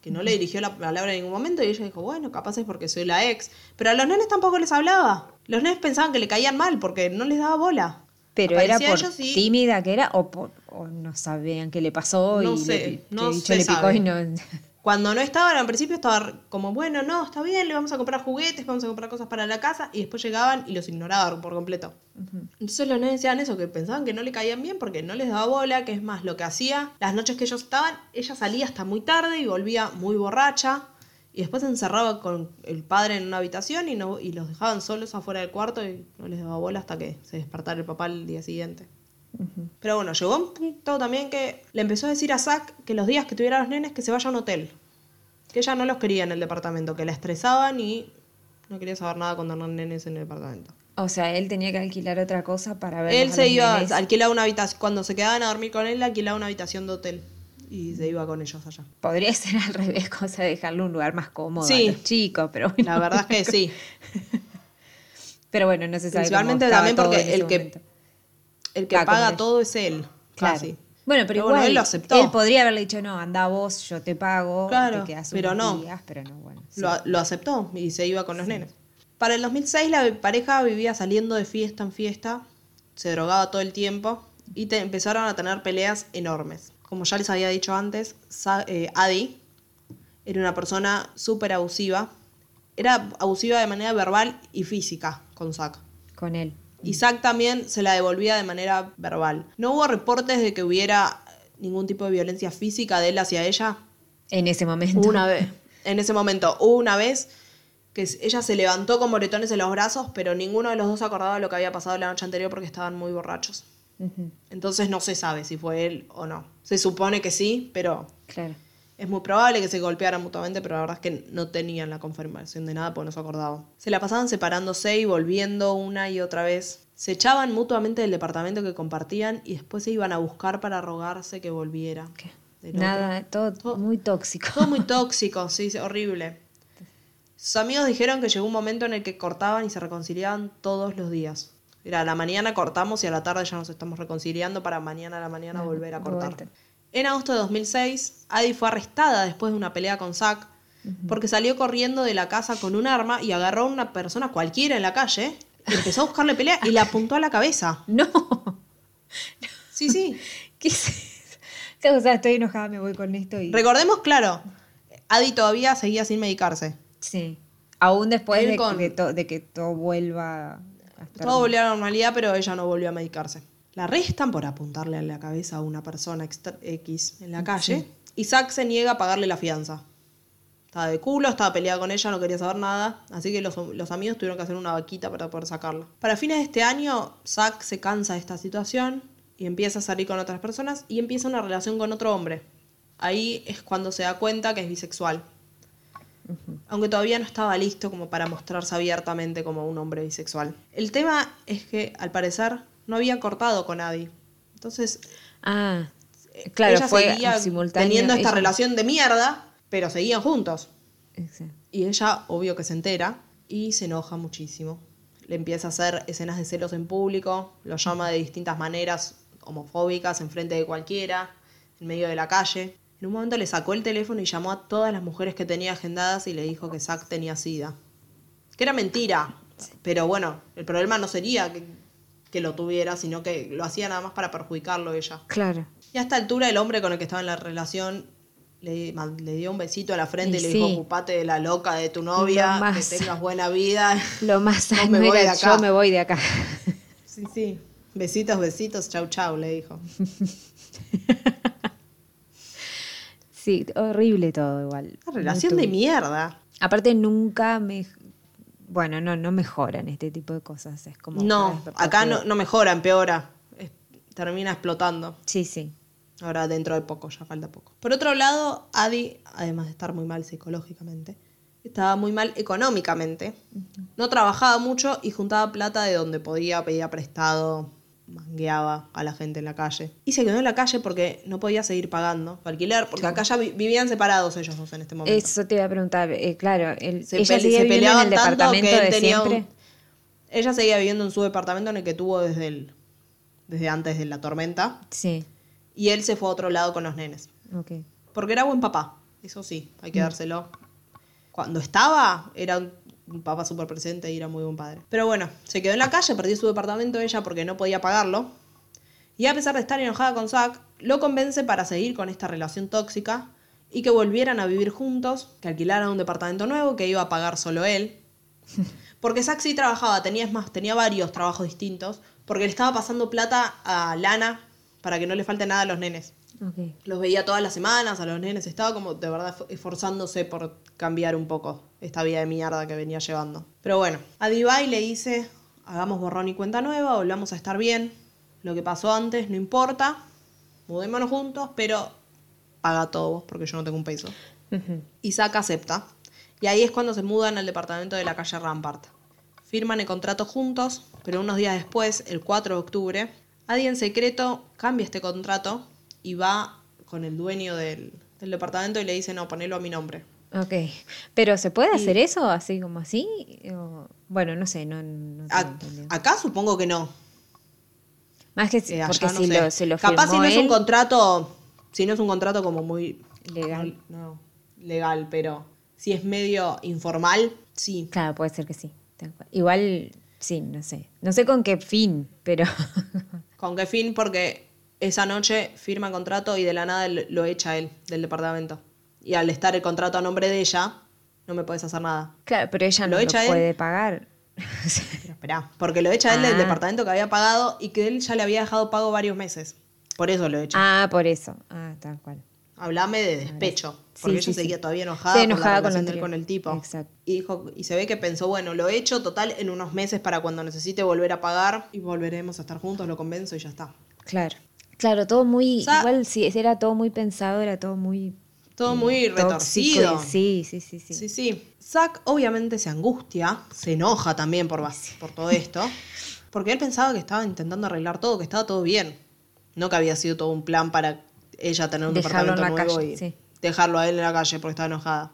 que no le dirigió la palabra en ningún momento. Y ella dijo, bueno, capaz es porque soy la ex. Pero a los nenes tampoco les hablaba. Los nenes pensaban que le caían mal porque no les daba bola. Pero era por y- tímida que era o, por, o no sabían qué le pasó No y sé, le, no le picó y no... Cuando no estaban, al principio estaba como, bueno, no, está bien, le vamos a comprar juguetes, vamos a comprar cosas para la casa, y después llegaban y los ignoraban por completo. Entonces los nenes decían eso, que pensaban que no le caían bien porque no les daba bola, que es más, lo que hacía, las noches que ellos estaban, ella salía hasta muy tarde y volvía muy borracha, y después se encerraba con el padre en una habitación y, no, y los dejaban solos afuera del cuarto y no les daba bola hasta que se despertara el papá el día siguiente. Pero bueno, llegó un punto también que le empezó a decir a Zack que los días que tuviera los nenes que se vaya a un hotel. Que ella no los quería en el departamento, que la estresaban y no quería saber nada con tener nenes en el departamento. O sea, él tenía que alquilar otra cosa para ver. Él se iba, alquilaba una habitación, cuando se quedaban a dormir con él, alquilaba una habitación de hotel y se iba con ellos allá. Podría ser al revés, cosa de dejarle un lugar más cómodo Sí. a los chicos, pero bueno. La verdad es que sí. Pero bueno, no se sabe. Principalmente cómo también porque el que, momento. El que paga todo es él. Claro. Casi. Bueno, pero, bueno, igual él lo aceptó. Él podría haberle dicho, no, anda vos, yo te pago, Claro, te quedas pero no. días, pero no, bueno. sí. Lo, lo aceptó y se iba con los nenes. Para el 2006 la pareja vivía saliendo de fiesta en fiesta, se drogaba todo el tiempo y te- empezaron a tener peleas enormes. Como ya les había dicho antes, Sa- eh, Adi era una persona súper abusiva. Era abusiva de manera verbal y física con Zack. Con él. Zack también se la devolvía de manera verbal. No hubo reportes de que hubiera ningún tipo de violencia física de él hacia ella, En ese momento. una vez. En ese momento, hubo una vez que ella se levantó con moretones en los brazos, pero ninguno de los dos acordaba lo que había pasado la noche anterior porque estaban muy borrachos. Entonces no se sabe si fue él o no. Se supone que sí, pero Claro. Es muy probable que se golpearan mutuamente, pero la verdad es que no tenían la confirmación de nada porque no se acordaban. Se la pasaban separándose y volviendo una y otra vez. Se echaban mutuamente del departamento que compartían y después se iban a buscar para rogarse que volviera. ¿Qué? Nada, todo, Todo- muy tóxico. Todo muy tóxico, sí, horrible. Sus amigos dijeron que llegó un momento en el que cortaban y se reconciliaban todos los días. Era a la mañana cortamos y a la tarde ya nos estamos reconciliando para mañana a la mañana volver a cortar. vuelta. En agosto de 2006, Adi fue arrestada después de una pelea con Zack porque salió corriendo de la casa con un arma y agarró a una persona cualquiera en la calle, y empezó a buscarle pelea y le apuntó a la cabeza. No. Sí, sí. ¿Qué es eso? O sea, estoy enojada, me voy con esto y. Recordemos, claro, Adi todavía seguía sin medicarse. Sí. Aún después de, con- de to- de que todo vuelva a estar Todo volvió a la normalidad, pero ella no volvió a medicarse. La arrestan por apuntarle a la cabeza a una persona X en la calle. Y Zack se niega a pagarle la fianza. Estaba de culo, estaba peleada con ella, no quería saber nada. Así que los, los amigos tuvieron que hacer una vaquita para poder sacarla. Para fines de este año, Zack se cansa de esta situación y empieza a salir con otras personas y empieza una relación con otro hombre. Ahí es cuando se da cuenta que es bisexual. Aunque todavía no estaba listo como para mostrarse abiertamente como un hombre bisexual. El tema es que, al parecer, no había cortado con Adi. Entonces, Ah, claro, ella fue seguía simultáneo. teniendo esta ella- relación de mierda, pero seguían juntos. Exacto. Y ella, obvio que se entera y se enoja muchísimo. Le empieza a hacer escenas de celos en público, lo llama de distintas maneras homofóbicas, enfrente de cualquiera, en medio de la calle. En un momento le sacó el teléfono y llamó a todas las mujeres que tenía agendadas y le dijo que Zack tenía sida. Que era mentira, pero bueno, el problema no sería que, que lo tuviera, sino que lo hacía nada más para perjudicarlo ella. Claro. Y a esta altura el hombre con el que estaba en la relación le, le dio un besito a la frente y, Y le sí. dijo, ocupate de la loca de tu novia, más- que tengas buena vida. Lo más No sano me voy de acá. yo me voy de acá. sí, sí. Besitos, besitos, chau, chau, le dijo. Sí, horrible todo igual. Una relación de mierda. Aparte nunca me... Bueno, no, no mejoran este tipo de cosas. Es como... No, acá no, no mejora, empeora. Es- termina explotando. Sí, sí. Ahora dentro de poco, ya falta poco. Por otro lado, Adi, además de estar muy mal psicológicamente, estaba muy mal económicamente. No trabajaba mucho y juntaba plata de donde podía, pedía prestado, mangueaba a la gente en la calle. Y se quedó en la calle porque no podía seguir pagando alquiler, porque acá ya vi- vivían separados ellos dos en este momento. Eso te iba a preguntar. eh, claro, el, Se ella sigue se viviendo en el tanto departamento de tenía un- siempre. Ella seguía viviendo en su departamento en el que tuvo desde, el, desde antes de la tormenta. Sí, Y él se fue a otro lado con los nenes. ok. Porque era buen papá, eso sí, hay que dárselo. Cuando estaba, era un- un papá súper presente y era muy buen padre. Pero bueno, se quedó en la calle, perdió su departamento ella porque no podía pagarlo. Y a pesar de estar enojada con Zack, lo convence para seguir con esta relación tóxica y que volvieran a vivir juntos, que alquilaran un departamento nuevo que iba a pagar solo él. Porque Zack sí trabajaba, tenía, más, tenía varios trabajos distintos, porque le estaba pasando plata a Lana para que no le falte nada a los nenes. Los veía todas las semanas a los nenes. Estaba como de verdad esf- esforzándose por cambiar un poco esta vida de mierda que venía llevando. Pero bueno, a Divay le dice, hagamos borrón y cuenta nueva, volvamos a estar bien. Lo que pasó antes no importa. Mudémonos juntos, pero paga todo vos porque yo no tengo un peso. Isaac acepta. Y ahí es cuando se mudan al departamento de la calle Rampart. Firman el contrato juntos, pero unos días después, el 4 de octubre, Adi en secreto cambia este contrato y va con el dueño del, del departamento y le dice, no, ponelo a mi nombre. Ok. Pero ¿se puede hacer eso así como así? O- bueno, no sé, no, no A- acá supongo que no. Más que Eh, si- allá porque no si, sé. lo, lo Capaz si no es un contrato, si no es un contrato como muy Legal. no, legal, pero si es medio informal, sí. Claro, puede ser que sí. Igual, sí, no sé. No sé con qué fin, pero... ¿Con qué fin? Porque esa noche firma contrato y de la nada lo lo echa él del departamento. Y al estar el contrato a nombre de ella, no me puedes hacer nada. claro, pero ella ¿Lo no lo echa él? puede pagar. Pero esperá, porque lo echa él del Ah. departamento que había pagado y que él ya le había dejado pago varios meses. Por eso lo echa. ah, por eso. Ah, tal cual. Hablame de despecho. Porque Sí, ella seguía sí. todavía enojada, con la enojada con lo él con el tipo. Exacto. Y, dijo, y se ve que pensó, bueno, lo he hecho total en unos meses para cuando necesite volver a pagar y volveremos a estar juntos, lo convenzo y ya está. Claro. Claro, todo muy... O sea- igual sí, era todo muy pensado, era todo muy... Todo muy tóxico retorcido. Sí, sí, sí, sí. Sí, sí. Zack obviamente se angustia, se enoja también por, por todo esto, porque él pensaba que estaba intentando arreglar todo, que estaba todo bien. No que había sido todo un plan para ella tener un Dejarlo en departamento la nuevo calle, y sí. dejarlo a él en la calle porque estaba enojada.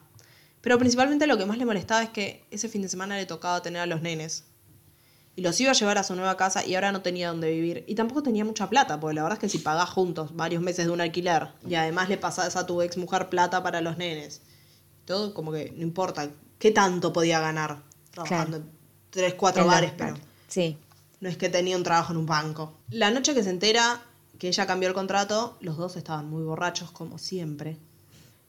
Pero principalmente lo que más le molestaba es que ese fin de semana le tocaba tener a los nenes. Y los iba a llevar a su nueva casa y ahora no tenía dónde vivir. Y tampoco tenía mucha plata, porque la verdad es que si pagás juntos varios meses de un alquiler y además le pasás a tu ex mujer plata para los nenes, todo como que no importa qué tanto podía ganar trabajando en tres, cuatro En bares, pero Sí. no es que tenía un trabajo en un banco. La noche que se entera que ella cambió el contrato, los dos estaban muy borrachos como siempre.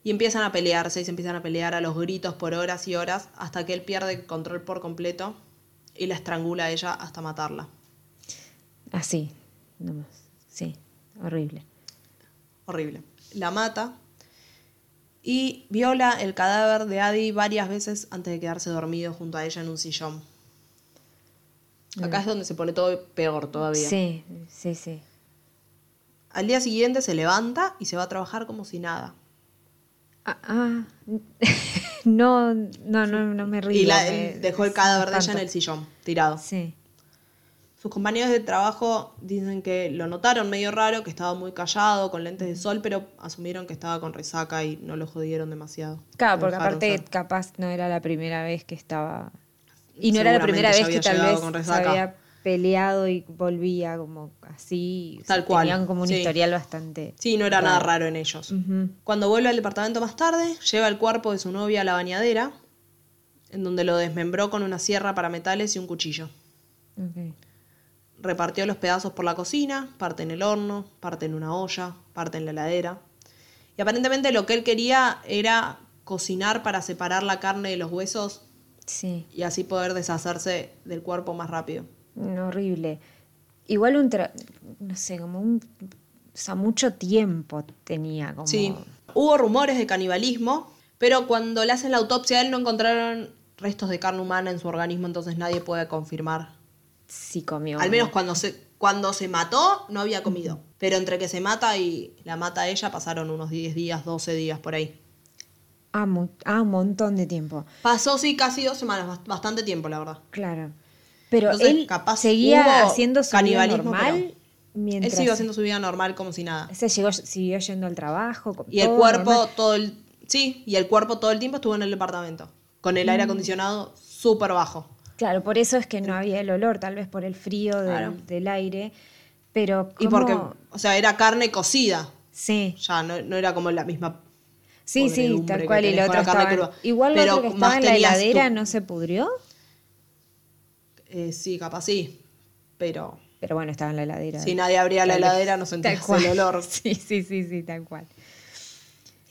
Y empiezan a pelearse y se empiezan a pelear a los gritos por horas y horas hasta que él pierde el control por completo y la estrangula a ella hasta matarla. Así, nomás. Sí, horrible. Horrible. La mata y viola el cadáver de Adi varias veces antes de quedarse dormido junto a ella en un sillón. Acá es donde se pone todo peor todavía. Sí, sí, sí. Al día siguiente se levanta y se va a trabajar como si nada. Ah, ah, no, no, no, no me río. Y la- me- dejó el cadáver de ella en el sillón, tirado. Sí. Sus compañeros de trabajo dicen que lo notaron medio raro, que estaba muy callado, con lentes de sol, pero asumieron que estaba con resaca y no lo jodieron demasiado. Claro, porque aparte capaz no era la primera vez que estaba... Y no era la primera vez que tal vez con resaca. había peleado y volvía como así. o sea, Tal cual, Tenían como un sí. historial bastante... Sí, no era nada raro en ellos. Cuando vuelve al departamento más tarde, lleva el cuerpo de su novia a la bañadera, en donde lo desmembró con una sierra para metales y un cuchillo. Repartió los pedazos por la cocina, parte en el horno, parte en una olla, parte en la heladera. Y aparentemente lo que él quería era cocinar para separar la carne de los huesos Sí. y así poder deshacerse del cuerpo más rápido. Horrible. Igual un... tra- no sé, como un... O sea, mucho tiempo tenía como... Sí. Hubo rumores de canibalismo, pero cuando le hacen la autopsia a él no encontraron restos de carne humana en su organismo, entonces nadie puede confirmar. Sí comió. Al menos cuando se, cuando se mató, no había comido. Pero entre que se mata y la mata a ella pasaron unos 10 días, 12 días por ahí. Ah, ah, un montón de tiempo. Pasó, sí, casi dos semanas, bast- bastante tiempo, la verdad. Claro. Pero Entonces, él capaz seguía haciendo su vida normal mientras... Él siguió haciendo su vida normal como si nada. Se llegó, siguió yendo al trabajo. con Y el cuerpo normal. todo el... Sí, y el cuerpo todo el tiempo estuvo en el departamento. Con el aire Mm. acondicionado súper bajo. Claro, por eso es que no había el olor, tal vez por el frío del, Claro. del aire. Pero Y porque, o sea, era carne cocida. Sí, Ya, no, no era como la misma sí, sí, tal cual. Y la carne estaba... cruda. Igual lo Pero otro que estaba en la heladera no se pudrió. Eh, sí, capaz sí. Pero Pero bueno, estaba en la heladera. si nadie abría la heladera no sentías el olor. Sí, sí, sí, sí, tal cual.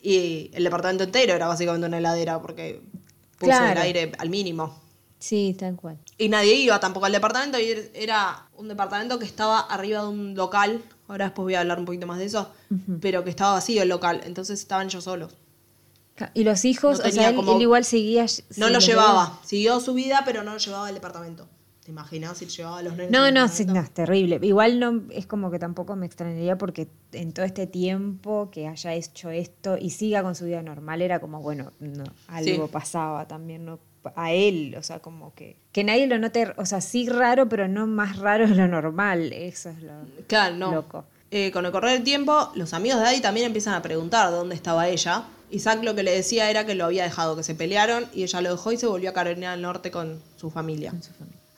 Y el departamento entero era básicamente una heladera porque puso Claro. el aire al mínimo. Sí, tal cual. Y nadie iba tampoco al departamento. Y era un departamento que estaba arriba de un local. Ahora después voy a hablar un poquito más de eso. Pero que estaba vacío el local. Entonces estaban ellos solos. Y los hijos, No o sea, él, como- él igual seguía... No sí, lo los llevaba. veía. Siguió su vida, pero no lo llevaba al departamento. ¿Te imaginas si llevaba a los nenes? No, no, sí, departamento? no, es terrible. Igual no es como que tampoco me extrañaría porque en todo este tiempo que haya hecho esto y siga con su vida normal era como, bueno, no, algo Sí. pasaba también, ¿no? A él, o sea, como que que nadie lo note, o sea, sí raro, pero no más raro de lo normal. Eso es lo Claro, no. loco. Eh, con el correr del tiempo, los amigos de Adi también empiezan a preguntar dónde estaba ella. Isaac lo que le decía era que lo había dejado, que se pelearon y ella lo dejó y se volvió a Carolina del Norte con su familia.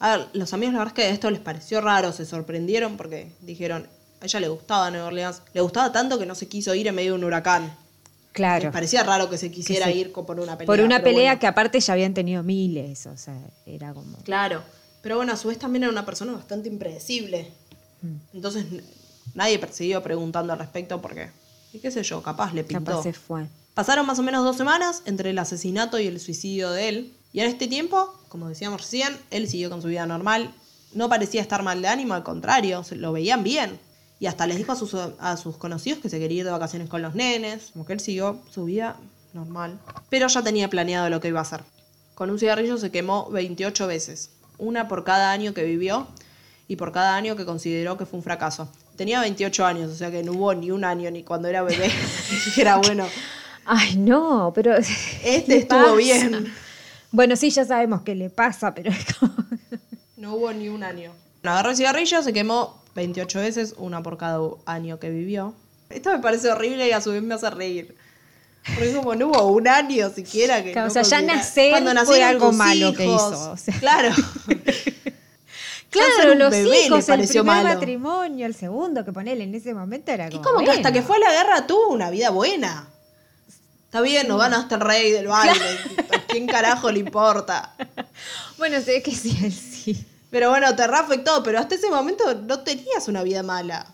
A ver, los amigos la verdad es que esto les pareció raro, se sorprendieron porque dijeron, a ella le gustaba Nueva Orleans, le gustaba tanto que no se quiso ir en medio de un huracán. Claro. Les parecía raro que se quisiera Que se- ir por una pelea. Por una pelea bueno. que aparte ya habían tenido miles, o sea, era como... Claro. Pero bueno, a su vez también era una persona bastante impredecible. Mm. Entonces nadie siguió preguntando al respecto porque, y qué sé yo, capaz le pintó. Capaz se fue. Pasaron más o menos dos semanas entre el asesinato y el suicidio de él. Y en este tiempo, como decíamos recién, él siguió con su vida normal. No parecía estar mal de ánimo, al contrario, lo veían bien. Y hasta les dijo a sus, a sus conocidos que se quería ir de vacaciones con los nenes. Como que él siguió su vida normal. Pero ya tenía planeado lo que iba a hacer. Con un cigarrillo se quemó 28 veces. Una por cada año que vivió y por cada año que consideró que fue un fracaso. Tenía 28 años, o sea que no hubo ni un año ni cuando era bebé. era bueno. Ay, no, pero... Este ¿qué estuvo pasa? bien. Bueno, sí, ya sabemos qué le pasa, pero es como... No hubo ni un año. Agarró el cigarrillo, se quemó 28 veces, una por cada año que vivió. Esto me parece horrible y a su vez me hace reír. Porque como no hubo un año siquiera que... Claro, no o sea, ya nacer Cuando fue algo malo que hizo, o sea. Claro. Claro, los bebé hijos, el primer malo. matrimonio, el segundo que ponele en ese momento era Es como. como que hasta bueno. que fue a la guerra tuvo una vida buena. Está bien, no ganaste el rey del baile. ¿A quién carajo le importa? Bueno, sé que sí, él sí. Pero bueno, te reafectó, pero hasta ese momento no tenías una vida mala.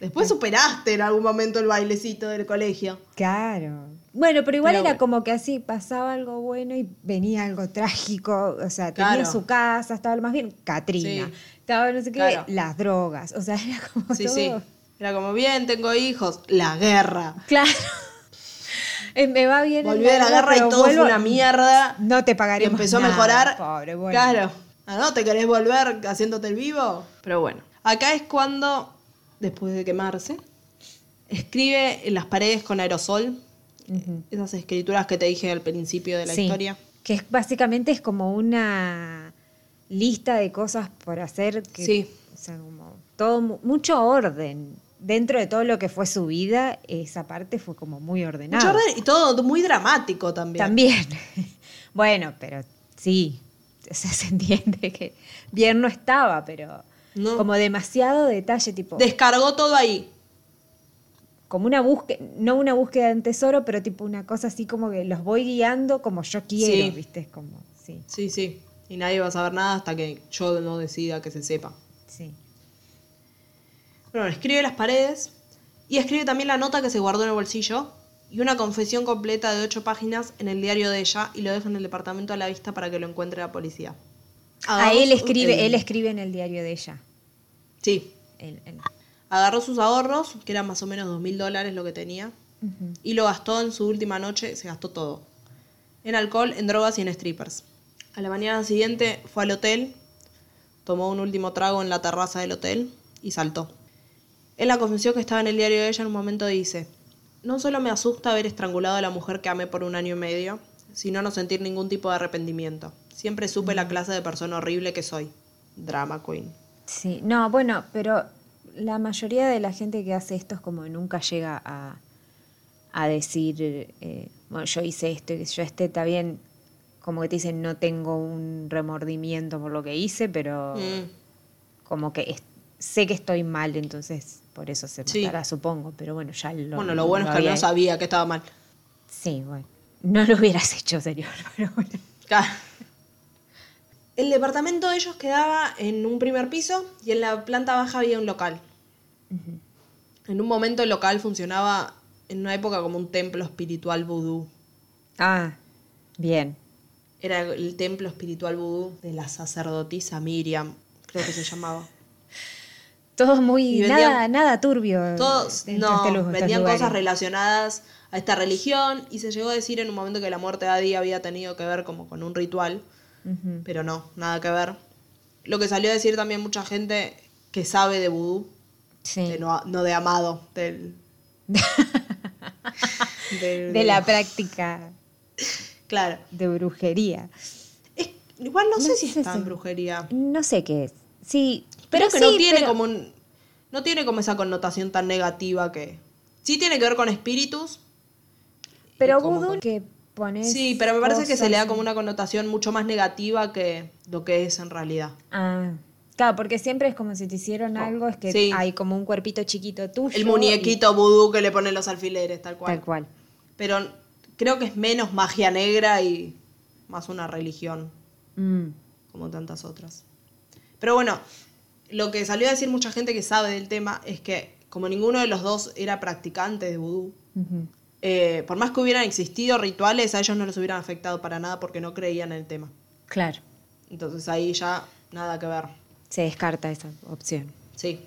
Después superaste en algún momento el bailecito del colegio. Claro. Bueno, pero igual Pero era bueno. como que así pasaba algo bueno y venía algo trágico. O sea, tenía Claro. su casa, estaba más bien, Katrina. Sí. Estaba no sé qué, Claro. las drogas. O sea, era como Sí, todo. sí. Era como, bien, tengo hijos. La guerra. Claro. Eh, Me va bien. en Volvió de la guerra y todo fue vuelvo- una mierda. No te Y pagaremos empezó a mejorar. Pobre, bueno. Claro. Ah, ¿no? ¿Te querés volver haciéndote el vivo? Pero bueno. Acá es cuando, después de quemarse, escribe en las paredes con aerosol. Esas escrituras que te dije al principio de la Sí, historia. Que es, básicamente es como una lista de cosas por hacer. Que, Sí. O sea, como todo, mu- mucho orden. Dentro de todo lo que fue su vida, esa parte fue como muy ordenada. Y todo muy dramático también. También. bueno, pero sí. O sea, se entiende que bien no estaba, pero No. como demasiado detalle, tipo. Descargó todo ahí. como una búsqueda, no una búsqueda de un tesoro, pero tipo una cosa así como que los voy guiando como yo quiero, Sí. ¿viste? Es como, sí, Sí, sí. Y nadie va a saber nada hasta que yo no decida que se sepa. sí. Bueno, escribe las paredes y escribe también la nota que se guardó en el bolsillo y una confesión completa de ocho páginas en el diario de ella y lo deja en el departamento a la vista para que lo encuentre la policía. A Agarró Ah, él escribe, el- él escribe en el diario de ella. Sí. Él- él. Agarró sus ahorros, que eran más o menos dos mil dólares lo que tenía, y lo gastó en su última noche, se gastó todo. En alcohol, en drogas y en strippers. A la mañana siguiente fue al hotel, tomó un último trago en la terraza del hotel y saltó. En la confesión que estaba en el diario de ella, en un momento dice, no solo me asusta haber estrangulado a la mujer que amé por un año y medio, sino no sentir ningún tipo de arrepentimiento. Siempre supe la clase de persona horrible que soy. Drama queen. Sí, no, bueno, pero la mayoría de la gente que hace esto es como que nunca llega a, a decir, eh, bueno, yo hice esto y yo este está bien, como que te dicen, no tengo un remordimiento por lo que hice, pero Mm. como que es- sé que estoy mal, entonces por eso se Sí. matará, supongo, pero bueno, ya lo bueno, lo bueno es que no sabía que estaba mal. Sí, bueno, no lo hubieras hecho, señor, pero bueno. Claro. El departamento de ellos quedaba en un primer piso y en la planta baja había un local. En un momento el local funcionaba en una época como un templo espiritual vudú. Ah, bien. Era el templo espiritual vudú de la sacerdotisa Miriam, creo que se llamaba. Todo muy, vendían- nada, nada turbio. Todos, de no, este estos vendían cosas relacionadas a esta religión y se llegó a decir en un momento que la muerte de Adi había tenido que ver como con un ritual. Pero no, nada que ver. Lo que salió a decir también mucha gente que sabe de vudú, Sí. de no, no de amado, del... del- de la práctica Claro. de brujería. Es- igual no, No sé si es tan brujería. No sé qué es. Sí, Pero que sí, no tiene pero- como un... No tiene como esa connotación tan negativa que... Sí tiene que ver con espíritus. Pero y vudú con- que pones. Sí, pero me parece que se le da como una connotación mucho más negativa que lo que es en realidad. Ah, claro, porque siempre es como si te hicieron algo, es que Sí. hay como un cuerpito chiquito tuyo. El y- muñequito vudú que le ponen los alfileres, tal cual. Tal cual. Pero creo que es menos magia negra y más una religión, Mm, como tantas otras. Pero bueno, lo que salió a decir mucha gente que sabe del tema es que como ninguno de los dos era practicante de vudú, eh, por más que hubieran existido rituales, a ellos no les hubieran afectado para nada porque no creían en el tema. Claro, Entonces ahí ya nada que ver. se descarta esa opción. Sí.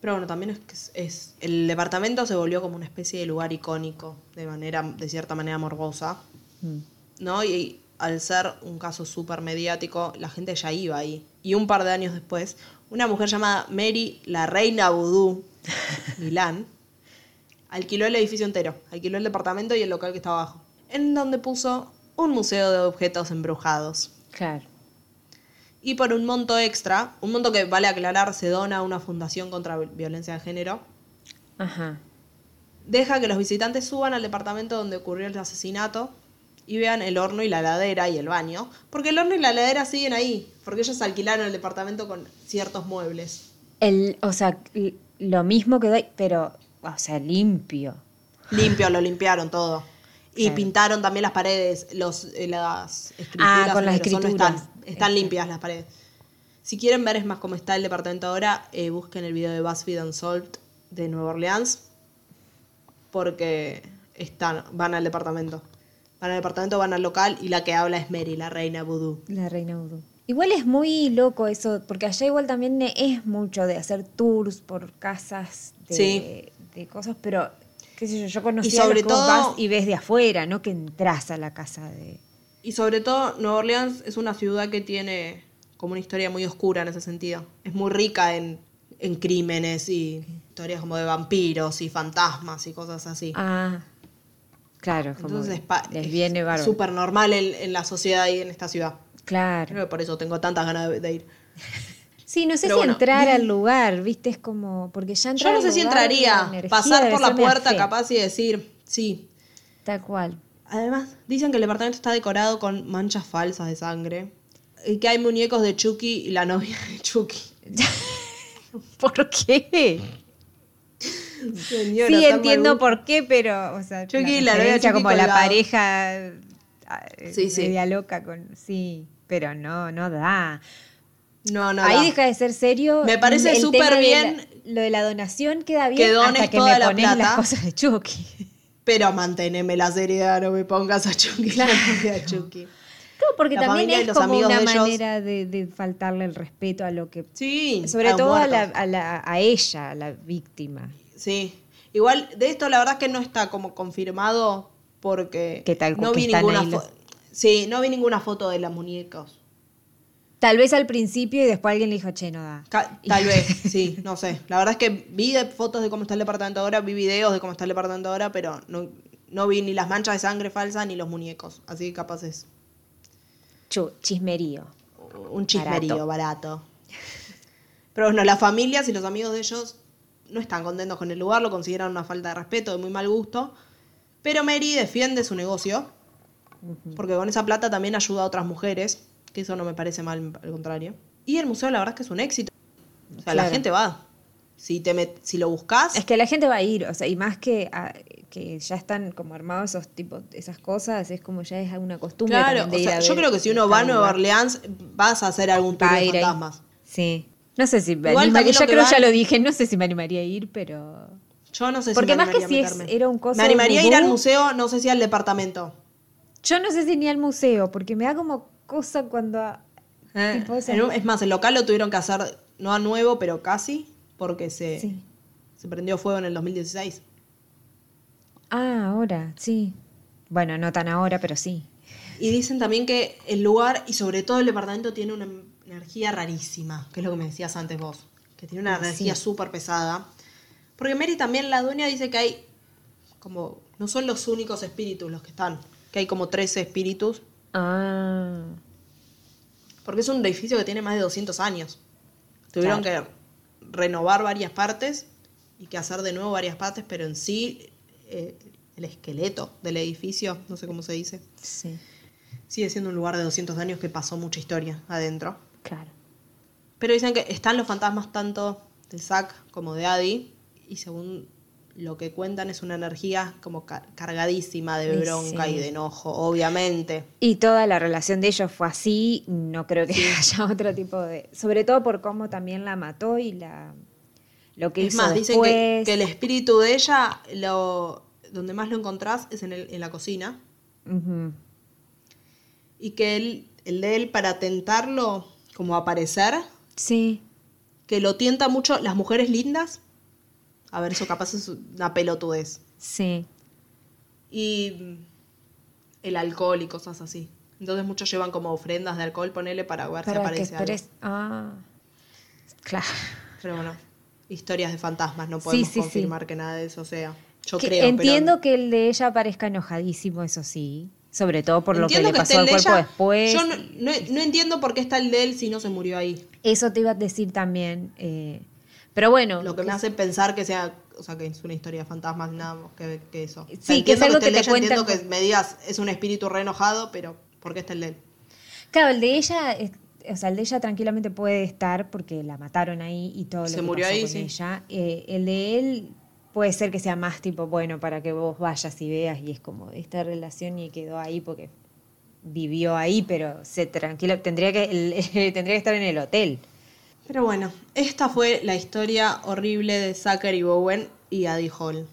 Pero bueno, también es que es, es- el departamento se volvió como una especie de lugar icónico, de manera, de cierta manera morbosa. Mm. ¿no? Y al ser un caso súper mediático, la gente ya iba ahí. Y un par de años después, una mujer llamada Mary, la reina vudú, Milán, alquiló el edificio entero, alquiló el departamento y el local que estaba abajo, en donde puso un museo de objetos embrujados. Claro. Y por un monto extra, un monto que vale aclarar, se dona a una fundación contra violencia de género, Ajá. deja que los visitantes suban al departamento donde ocurrió el asesinato y vean el horno y la heladera y el baño, porque el horno y la heladera siguen ahí, porque ellos alquilaron el departamento con ciertos muebles. El, o sea, lo mismo que doy, pero, o sea, limpio. Limpio, lo limpiaron todo. Y Claro. pintaron también las paredes, los, eh, las escrituras. Ah, con las escrituras. Están, están Exacto. limpias las paredes. Si quieren ver es más cómo está el departamento ahora, eh, busquen el video de BuzzFeed Unsolved de Nueva Orleans porque están, van al departamento. Van al departamento, van al local y la que habla es Mary, la reina vudú. La reina vudú. Igual es muy loco eso, porque allá igual también es mucho de hacer tours por casas de, Sí. de cosas, pero qué sé yo, yo conocí Y sobre todo- vas y ves de afuera, no que entras a la casa de... Y sobre todo, Nueva Orleans es una ciudad que tiene como una historia muy oscura en ese sentido. Es muy rica en, en crímenes y historias como de vampiros y fantasmas y cosas así. Ah, claro, como Entonces pa- les es viene bárbaro. súper normal en, en la sociedad y en esta ciudad. Claro. Creo que por eso tengo tantas ganas de, de ir. Sí, no sé Pero si bueno. entrar al lugar, viste, es como, porque ya Yo no sé si entraría, energía pasar por la puerta capaz y decir, sí. Tal cual. Además, dicen que el departamento está decorado con manchas falsas de sangre. Y que hay muñecos de Chucky y la novia de Chucky. ¿Por qué? Señora, sí, entiendo por qué, pero, o sea, Chucky y la la como la pareja ah, Sí, sí. media loca con, sí, pero no, no da. No, no. Ahí da. deja de ser serio. Me parece súper bien la- lo de la donación queda bien que dones hasta que toda me la pones las plata. cosas de Chucky. Pero manteneme la seriedad, no me pongas a Chucky. la novia de Chucky. Claro, porque La también es como una de manera de, de faltarle el respeto a lo que... Sí. Sobre a todo a, la, a, la- a ella, a la víctima. Sí. Igual, de esto la verdad es que no está como confirmado porque Que tal no que vi ninguna los- foto. Sí, no vi ninguna foto de las muñecas. Tal vez al principio y después alguien le dijo, che, no da. Ca- Tal vez, sí, no sé. La verdad es que vi fotos de cómo está el departamento ahora, vi videos de cómo está el departamento ahora, pero no, no vi ni las manchas de sangre falsas ni los muñecos. Así que capaz es Chu, chismerío. un chismerío barato. Pero bueno, las familias y los amigos de ellos no están contentos con el lugar, lo consideran una falta de respeto, de muy mal gusto. Pero Mary defiende su negocio, porque con esa plata también ayuda a otras mujeres, que eso no me parece mal, al contrario. Y el museo la verdad es que es un éxito. O sea, la gente va. Si, te met- si lo buscas, Es que la gente va a ir, o sea, y más que, que ya están como armados esos tipos, esas cosas, es como ya es una costumbre. claro, o sea, yo ver creo que si uno va a Nueva. Orleans, vas a hacer algún tour de fantasmas. Sí. No sé si me Igual animaría, ya creo van- ya lo dije, no sé si me animaría a ir, pero... Yo no sé Porque si me más que si es- era un coso Me animaría a ir al museo, no sé si al departamento. Yo no sé si ni al museo, porque me da como cosa cuando... Eh, en es más, el local lo tuvieron que hacer, no a nuevo, pero casi, porque se, Sí. se prendió fuego en el 2016. Ah, ahora, sí. Bueno, no tan ahora, pero sí. Y dicen también que el lugar y sobre todo el departamento tiene una energía rarísima, que es lo que me decías antes vos, que tiene una Ah, energía sí. súper pesada. Porque Mary también, la dueña, dice que hay como, no son los únicos espíritus los que están, que hay como 13 espíritus, Ah, porque es un edificio que tiene más de 200 años. Tuvieron que renovar varias partes y que hacer de nuevo varias partes, pero en sí eh, el esqueleto del edificio, no sé cómo se dice, sí, sigue siendo un lugar de 200 años que pasó mucha historia adentro. Claro. Pero dicen que están los fantasmas tanto de Zack como de Adi y según lo que cuentan es una energía como car- cargadísima de bronca sí. y de enojo, obviamente. Y toda la relación de ellos fue así, no creo que haya otro tipo de... Sobre todo por cómo también la mató y la lo que es hizo más, dicen que, el espíritu de ella, lo, donde más lo encontrás es en, el- en la cocina. Y que él, el de él, para tentarlo como aparecer, Sí, que lo tienta mucho las mujeres lindas. A ver, eso capaz es una pelotudez. sí. Y mm, el alcohol y cosas así. Entonces muchos llevan como ofrendas de alcohol, ponele para ver si Para que aparece algo. exprese- Ah, claro. Pero bueno, historias de fantasmas, no podemos sí, sí. confirmar que nada de eso sea. Yo Que creo, entiendo pero... que el de ella parezca enojadísimo, eso sí. Sobre todo por lo que Entiendo le pasó al cuerpo ella. después. Yo no, no- no entiendo por qué está el de él si no se murió ahí. Eso te iba a decir también. eh, pero bueno. Lo que me hace pensar que sea, o sea, que es una historia de fantasmas, nada más que, que eso. O sea, Sí, que es entiendo algo que te ella, entiendo cuentan que me digas, es un espíritu re enojado, pero ¿por qué está el de él? Claro, el de ella, o sea, el de ella tranquilamente puede estar porque la mataron ahí y todo lo Se que murió pasó ahí, con sí. ella. Eh, el de él puede ser que sea más tipo, bueno, para que vos vayas y veas y es como esta relación y quedó ahí porque vivió ahí, pero se tranquila, tendría que tendría que estar en el hotel. Pero bueno, esta fue la historia horrible de Zachary Bowen y Addie Hall.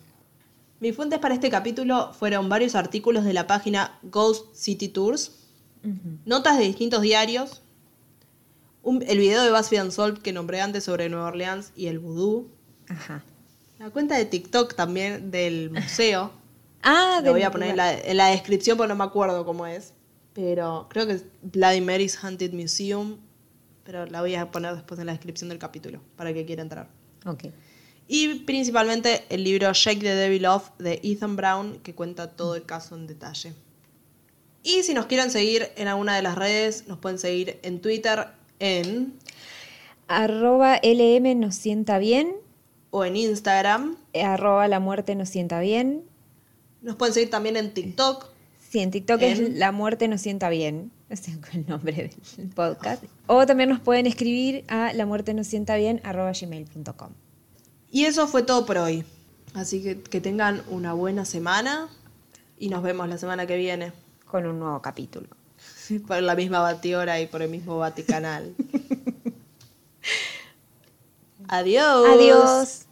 Mis fuentes para este capítulo fueron varios artículos de la página Ghost City Tours, notas de distintos diarios, un- el video de BuzzFeed Unsolved que nombré antes sobre Nueva Orleans y el vudú, Ajá. La cuenta de TikTok también del museo. Ah, Lo voy a poner en la, en la descripción porque no me acuerdo cómo es. Pero creo que es Bloody Mary's Haunted Museum. Pero la voy a poner después en la descripción del capítulo para que quiera entrar. Ok. Y principalmente el libro Shake the Devil Off de Ethan Brown, que cuenta todo el caso en detalle. Y si nos quieren seguir en alguna de las redes, nos pueden seguir en Twitter, en Arroba LM nos sienta bien. O en Instagram. eh, Arroba la muerte nos sienta bien. Nos pueden seguir también en TikTok. Sí, en TikTok En- es La Muerte Nos Sienta Bien, sé el nombre del podcast. O también nos pueden escribir a la muerte nos sienta bien arroba gmail.com. Y eso fue todo por hoy. Así que que tengan una buena semana y nos vemos la semana que viene. Con un nuevo capítulo. Por la misma batidora y por el mismo Vaticanal. Adiós. Adiós.